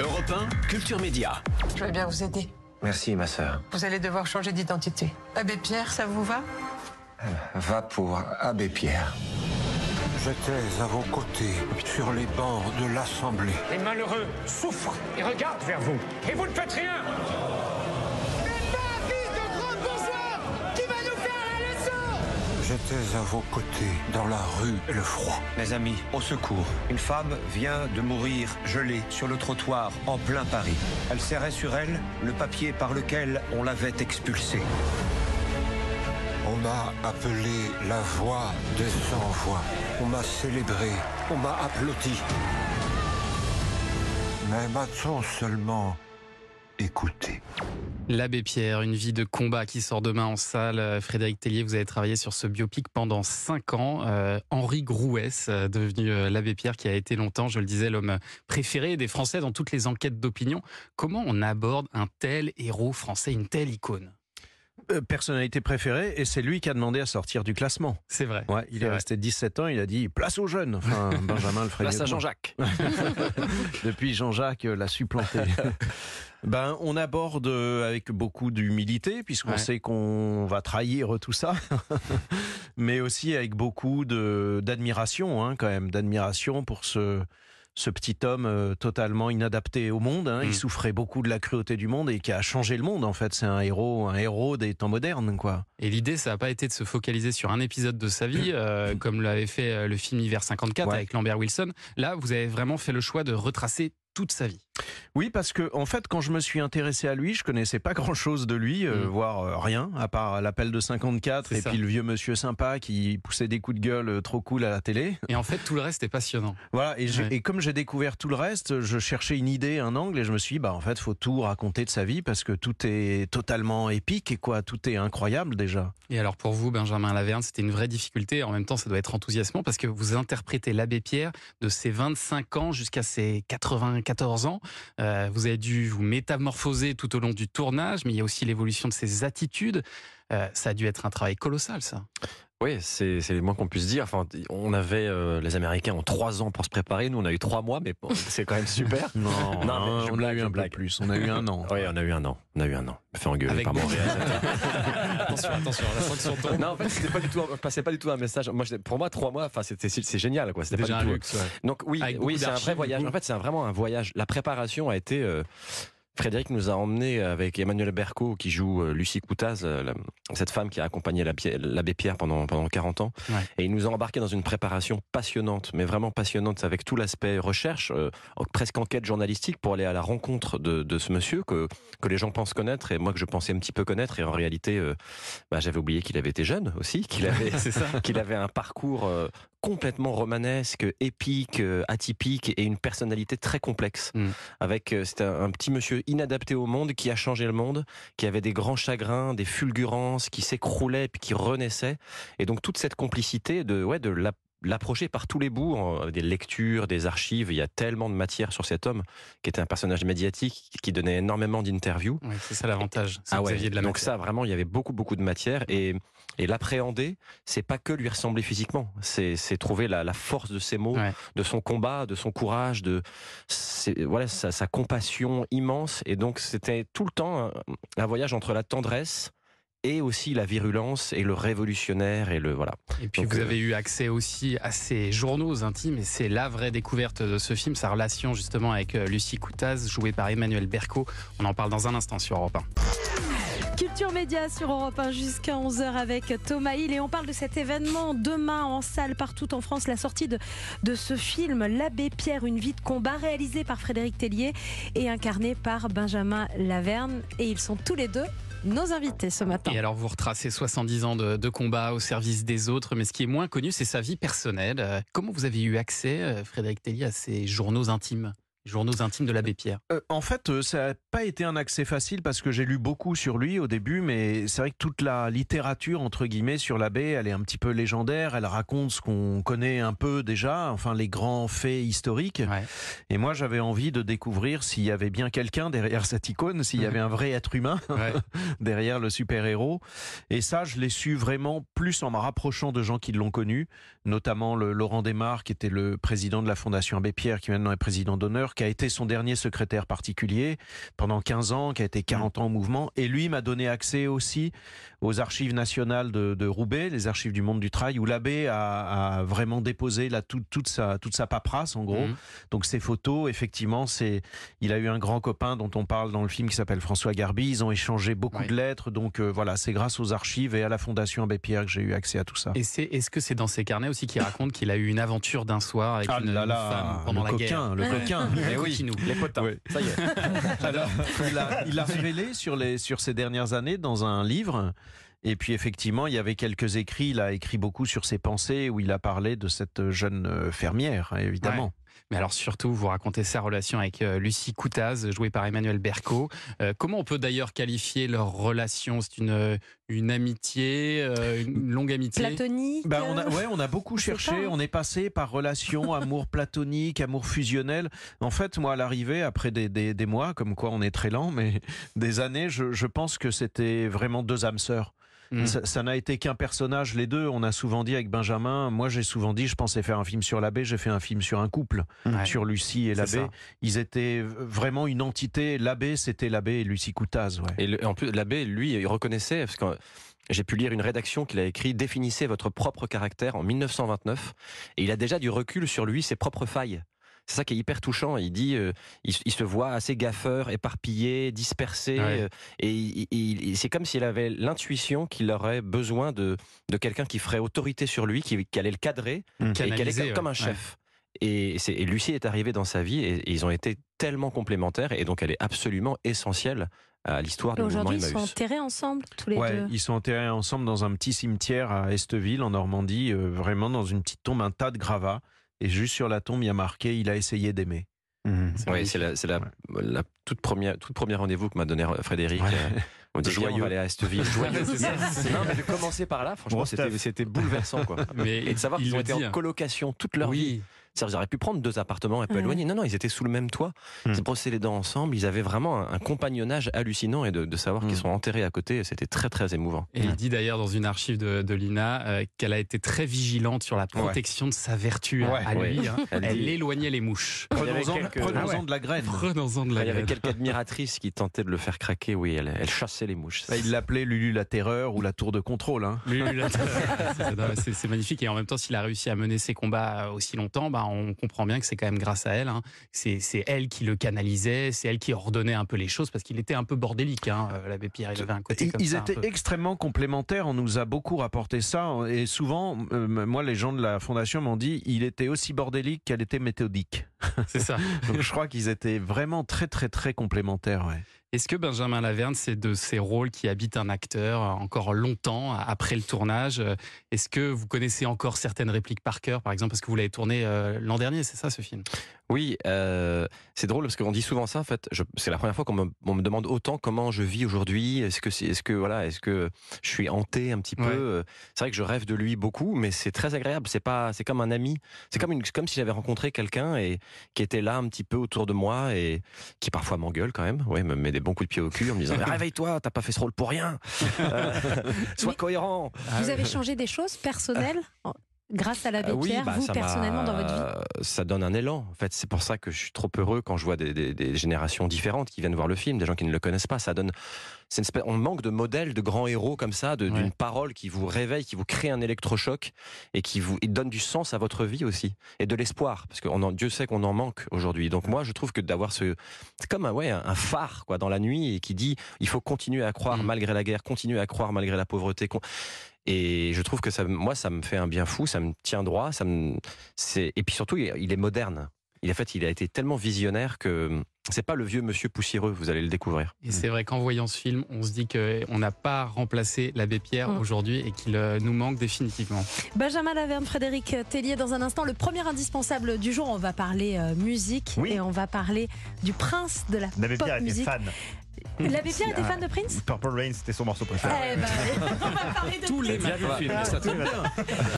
Europe 1, Culture Média. Je vais bien vous aider. Merci, ma sœur. Vous allez devoir changer d'identité. Abbé Pierre, ça vous va? Va pour Abbé Pierre. J'étais à vos côtés, sur les bancs de l'Assemblée. Les malheureux souffrent et regardent vers vous. Et vous ne faites rien À vos côtés, dans la rue et le froid. Mes amis, au secours. Une femme vient de mourir gelée sur le trottoir en plein Paris. Elle serrait sur elle le papier par lequel on l'avait expulsée. On m'a appelé la voix des sans-voix. On m'a célébré. On m'a applaudi. Mais m'a-t-on seulement écouté? L'abbé Pierre, une vie de combat qui sort demain en salle. Euh, Frédéric Tellier, vous avez travaillé sur ce biopic pendant cinq ans. Euh, Henri Grouès, euh, devenu l'abbé Pierre, qui a été longtemps, je le disais, l'homme préféré des Français dans toutes les enquêtes d'opinion. Comment on aborde un tel héros français, une telle icône? Personnalité préférée, et c'est lui qui a demandé à sortir du classement. C'est vrai. Ouais, il est vrai. resté 17 ans, il a dit place aux jeunes. Enfin, Benjamin le Place à. Jean-Jacques. Depuis Jean-Jacques l'a supplanté. ben, on aborde euh, avec beaucoup d'humilité, puisqu'on Ouais. sait qu'on va trahir tout ça, mais aussi avec beaucoup d'admiration, hein, quand même, d'admiration pour ce ce petit homme euh, totalement inadapté au monde. hein. Mm. Il souffrait beaucoup de la cruauté du monde et qui a changé le monde. En fait, c'est un héros, un héros des temps modernes, quoi. Et l'idée, ça n'a pas été de se focaliser sur un épisode de sa vie, euh, comme l'avait fait le film Hiver 54 Ouais. avec Lambert Wilson. Là, vous avez vraiment fait le choix de retracer toute sa vie. Oui, parce que en fait, quand je me suis intéressé à lui, je connaissais pas grand-chose de lui, euh, Mm. voire euh, rien, à part l'appel de 54 C'est et ça. puis le vieux monsieur sympa qui poussait des coups de gueule euh, trop cool à la télé. Et en fait, tout le reste est passionnant. Voilà, et, Ouais. et comme j'ai découvert tout le reste, je cherchais une idée, un angle, et je me suis dit, bah en fait, faut tout raconter de sa vie parce que tout est totalement épique et quoi, tout est incroyable déjà. Et alors pour vous, Benjamin Laverne, c'était une vraie difficulté. En même temps, ça doit être enthousiasmant parce que vous interprétez l'abbé Pierre de ses 25 ans jusqu'à ses 94 ans. Euh, vous avez dû vous métamorphoser tout au long du tournage, mais il y a aussi l'évolution de ses attitudes. Euh, ça a dû être un travail colossal, ça. Oui, c'est le moins qu'on puisse dire. Enfin, on avait euh, les Américains ont trois ans pour se préparer. Nous, on a eu trois mois, mais bon, c'est quand même super. Non, Non, mais je on a eu un peu blague. plus, on a eu un an. Oui, on a eu un an. On a eu un an. Fais engueuler Avec par mon attention, attention, la sanction tombe. Non, en fait, c'était pas du tout, un- passait pas du tout un message. Moi, pour moi, trois mois, enfin, c'était, c'est génial, quoi. C'était Déjà pas un du tout. luxe. ouais. Donc oui, Avec oui, c'est un vrai voyage. En fait, c'est un- vraiment un voyage. La préparation a été. euh, Frédéric nous a emmené avec Emmanuel Berco qui joue euh, Lucie Coutaz, euh, cette femme qui a accompagné l'abbé Pierre pendant pendant 40 ans, Ouais. et il nous a embarqué dans une préparation passionnante, mais vraiment passionnante, avec tout l'aspect recherche, euh, presque enquête journalistique pour aller à la rencontre de, de ce monsieur que que les gens pensent connaître et moi que je pensais un petit peu connaître. Et en réalité, euh, bah, j'avais oublié qu'il avait été jeune aussi, qu'il avait qu'il avait un parcours euh, complètement romanesque, épique, euh, atypique et une personnalité très complexe. Mm. Avec euh, c'était un, un petit monsieur inadapté au monde qui a changé le monde, qui avait des grands chagrins, des fulgurances, qui s'écroulait puis qui renaissait. Et donc toute cette complicité de ouais de la- l'approcher par tous les bouts, des lectures, des archives. Il y a tellement de matière sur cet homme qui était un personnage médiatique qui donnait énormément d'interviews. C'est ça l'avantage. Ah ouais. de la Donc matière. ça, vraiment, il y avait beaucoup, beaucoup de matière et, et l'appréhender, c'est pas que lui ressembler physiquement, c'est, trouver la, la force de ses mots, Ouais. de son combat, de son courage, de voilà sa, sa compassion immense. Et donc c'était tout le temps un, un voyage entre la tendresse et aussi la virulence et le révolutionnaire et le voilà. Et puis Donc, vous euh, avez eu accès aussi à ses journaux intimes et c'est la vraie découverte de ce film, sa relation justement avec euh, Lucie Coutaz, jouée par Emmanuel Berco. On en parle dans un instant sur Europe 1. Culture Média sur Europe 1 jusqu'à 11h avec Thomas Hill et on parle de cet événement demain en salle partout en France, la sortie de, de ce film L'abbé Pierre, une vie de combat réalisé par Frédéric Tellier et incarné par Benjamin Laverne et ils sont tous les deux nos invités ce matin. Et alors vous retracez 70 ans de, combat au service des autres, mais ce qui est moins connu, c'est sa vie personnelle. Euh, Comment vous avez eu accès, euh, Frédéric Tellier, à ces journaux intimes? Journaux intimes de l'abbé Pierre. Euh, en fait, euh, ça n'a pas été un accès facile parce que j'ai lu beaucoup sur lui au début, mais c'est vrai que toute la littérature, entre guillemets, sur l'abbé, elle est un petit peu légendaire. Elle raconte ce qu'on connaît un peu déjà, enfin les grands faits historiques. Ouais. Et moi, j'avais envie de découvrir s'il y avait bien quelqu'un derrière cette icône, s'il y avait un vrai être humain Ouais. derrière le super-héros. Et ça, je l'ai su vraiment plus en me rapprochant de gens qui l'ont connu, notamment le Laurent Desmarres, qui était le président de la Fondation Abbé Pierre, qui maintenant est président d'honneur, qui a été son dernier secrétaire particulier pendant 15 ans, qui a été 40 ans en mouvement, et lui m'a donné accès aussi aux archives nationales de, de Roubaix, les archives du monde du travail, où l'abbé a, a vraiment déposé là, toute, toute, sa, toute sa paperasse, en gros. Mhm. Donc ces photos, effectivement, c'est, il a eu un grand copain dont on parle dans le film qui s'appelle François Garbi. Ils ont échangé beaucoup de lettres. Donc euh, voilà, c'est grâce aux archives et à la Fondation Abbé Pierre que j'ai eu accès à tout ça. Et c'est, est-ce que c'est dans ses carnets aussi qu'il raconte qu'il a eu une aventure d'un soir avec Ah une, là une là, femme pendant le la guerre? le coquin. Eh oui. coquinou. Les potins. Ça y est. Alors, il a, il a révélé sur, les, sur ces dernières années dans un livre. Et puis effectivement, il y avait quelques écrits. Il a écrit beaucoup sur ses pensées où il a parlé de cette jeune euh, fermière, évidemment. Mais alors surtout, vous racontez sa relation avec euh, Lucie Coutaz, jouée par Emmanuel Berco. Euh, comment on peut d'ailleurs qualifier leur relation? C'est une, euh, une amitié, euh, une longue amitié? Platonique. Ben, on a, ouais, on a beaucoup cherché. pas. On est passé par relation, amour platonique, amour fusionnel. En fait, moi, à l'arrivée, après des, des, des mois, comme quoi on est très lent, mais des années, je, je pense que c'était vraiment deux âmes sœurs. Mm. Ça ça n'a été qu'un personnage, les deux. On a souvent dit avec Benjamin, moi j'ai souvent dit, je pensais faire un film sur l'abbé, j'ai fait un film sur un couple, Ouais. sur Lucie et l'abbé. Ils étaient vraiment une entité. L'abbé, c'était l'abbé et Lucie Coutaz. Ouais. Et le- en plus, l'abbé, lui, il reconnaissait, parce que j'ai pu lire une rédaction qu'il a écrit Définissez votre propre caractère en 1929. Et il a déjà du recul sur lui, ses propres failles. C'est ça qui est hyper touchant. Il dit, euh, il, il se voit assez gaffeur, éparpillé, dispersé, Ouais. euh, et il- il- il- c'est comme s'il avait l'intuition qu'il aurait besoin de, de quelqu'un qui ferait autorité sur lui, qui, qui allait le cadrer, et qui allait comme, comme un ouais. chef. Et, Lucie est arrivée dans sa vie, et, et ils ont été tellement complémentaires, et donc elle est absolument essentielle à l'histoire du mouvement Aujourd'hui, ils sont Emmaüs. enterrés ensemble, tous les Ouais, deux. ils sont enterrés ensemble dans un petit cimetière à Esteville, en Normandie, euh, vraiment dans une petite tombe, un tas de gravats. Et juste sur la tombe, il y a marqué Il a essayé d'aimer. C'est Oui, c'est la, c'est la, la toute première, toute première rendez-vous que m'a donné Frédéric. Ouais. euh, On dit Joyeux. joyeux. on va aller à Esteville. Joyeux. C'est ça. Non, mais de commencer par là, franchement, c'était bouleversant. Quoi. Mais Et de savoir il qu'ils ont été dit, en hein. colocation toute leur vie. C'est-à-dire, ils auraient pu prendre deux appartements un peu Ouais. éloignés. Non, non, ils étaient sous le même toit. Ils brossaient les dents ensemble. Ils avaient vraiment un, un compagnonnage hallucinant et de, de savoir qu'ils sont enterrés à côté, c'était très, très émouvant. Et il dit d'ailleurs dans une archive de, de l'INA euh, qu'elle a été très vigilante sur la protection de sa vertu à- Ouais. à lui. Ouais. hein. Elle Elle, dit- éloignait les mouches. Prenons-en quelques- Ah ouais. de la graine. Prenons-en de la Il y avait graine. quelques admiratrices qui tentaient de le faire craquer. Oui, elle, elle chassait les mouches. Bah, Il l'appelait Lulu la terreur ou la tour de contrôle. hein. Lui, lui, là, c'est- magnifique et en même temps s'il a réussi à mener ses combats aussi longtemps bah, on comprend bien que c'est quand même grâce à elle hein. c'est elle qui le canalisait c'est elle qui ordonnait un peu les choses parce qu'il était un peu bordélique hein, euh, l'abbé Pierre il avait un côté Ils, comme ils ça un étaient extrêmement complémentaires. On nous a beaucoup rapporté ça. Et souvent, euh, moi, les gens de la fondation m'ont dit il était aussi bordélique qu'elle était méthodique. c'est ça Donc je crois qu'ils étaient vraiment très, très, très complémentaires. ouais. Est-ce que Benjamin Laverne, c'est de ces rôles qui habitent un acteur encore longtemps après le tournage Est-ce que vous connaissez encore certaines répliques par cœur, par exemple, parce que vous l'avez tourné euh, l'an dernier, c'est ça ce film? Oui, euh, c'est drôle parce qu'on dit souvent ça. En fait, c'est la première fois qu'on me, on me demande autant comment je vis aujourd'hui. Est-ce que, est-ce que voilà, est-ce que je suis hanté un petit peu? Ouais. Euh, C'est vrai que je rêve de lui beaucoup, mais c'est très agréable. C'est pas, c'est comme un ami. C'est comme une, comme si j'avais rencontré quelqu'un et qui était là un petit peu autour de moi et qui parfois m'engueule quand même. Ouais, me met des bons coups de pied au cul en me disant Mais réveille-toi, t'as pas fait ce rôle pour rien. Euh, sois Mais- cohérent. Vous avez changé des choses personnelles grâce à l'abbé Euh, oui, Pierre, bah, vous personnellement dans votre vie Ça donne un élan. En fait, c'est pour ça que je suis trop heureux quand je vois des, des- des générations différentes qui viennent voir le film, des gens qui ne le connaissent pas. Ça donne. c'est une espèce- on manque de modèles, de grands héros comme ça, d'une Ouais. parole qui vous réveille, qui vous crée un électrochoc et qui vous et donne du sens à votre vie aussi et de l'espoir, parce que on en- Dieu sait qu'on en manque aujourd'hui. Donc moi, je trouve que d'avoir ce, c'est comme un ouais un, phare quoi dans la nuit et qui dit il faut continuer à croire Mm. malgré la guerre, continuer à croire malgré la pauvreté. con- Et je trouve que ça, moi, ça me fait un bien fou, ça me tient droit, ça me, c'est, et puis surtout, il est moderne. Il, en fait, il a été tellement visionnaire que c'est pas le vieux monsieur poussiéreux, vous allez le découvrir. Et c'est vrai qu'en voyant ce film, on se dit qu'on n'a pas remplacé l'abbé Pierre Mm. aujourd'hui et qu'il euh, nous manque définitivement. Benjamin Laverne, Frédéric Tellier, dans un instant, le premier indispensable du jour, on va parler euh, musique Oui. et on va parler du prince de la L'abbé pop Pierre était musique. fan. L'abbé Pierre était fan de Prince Purple Rain, c'était son morceau préféré. Eh ben, on va parler de Tous les Prince. Ah, Ça tombe bien.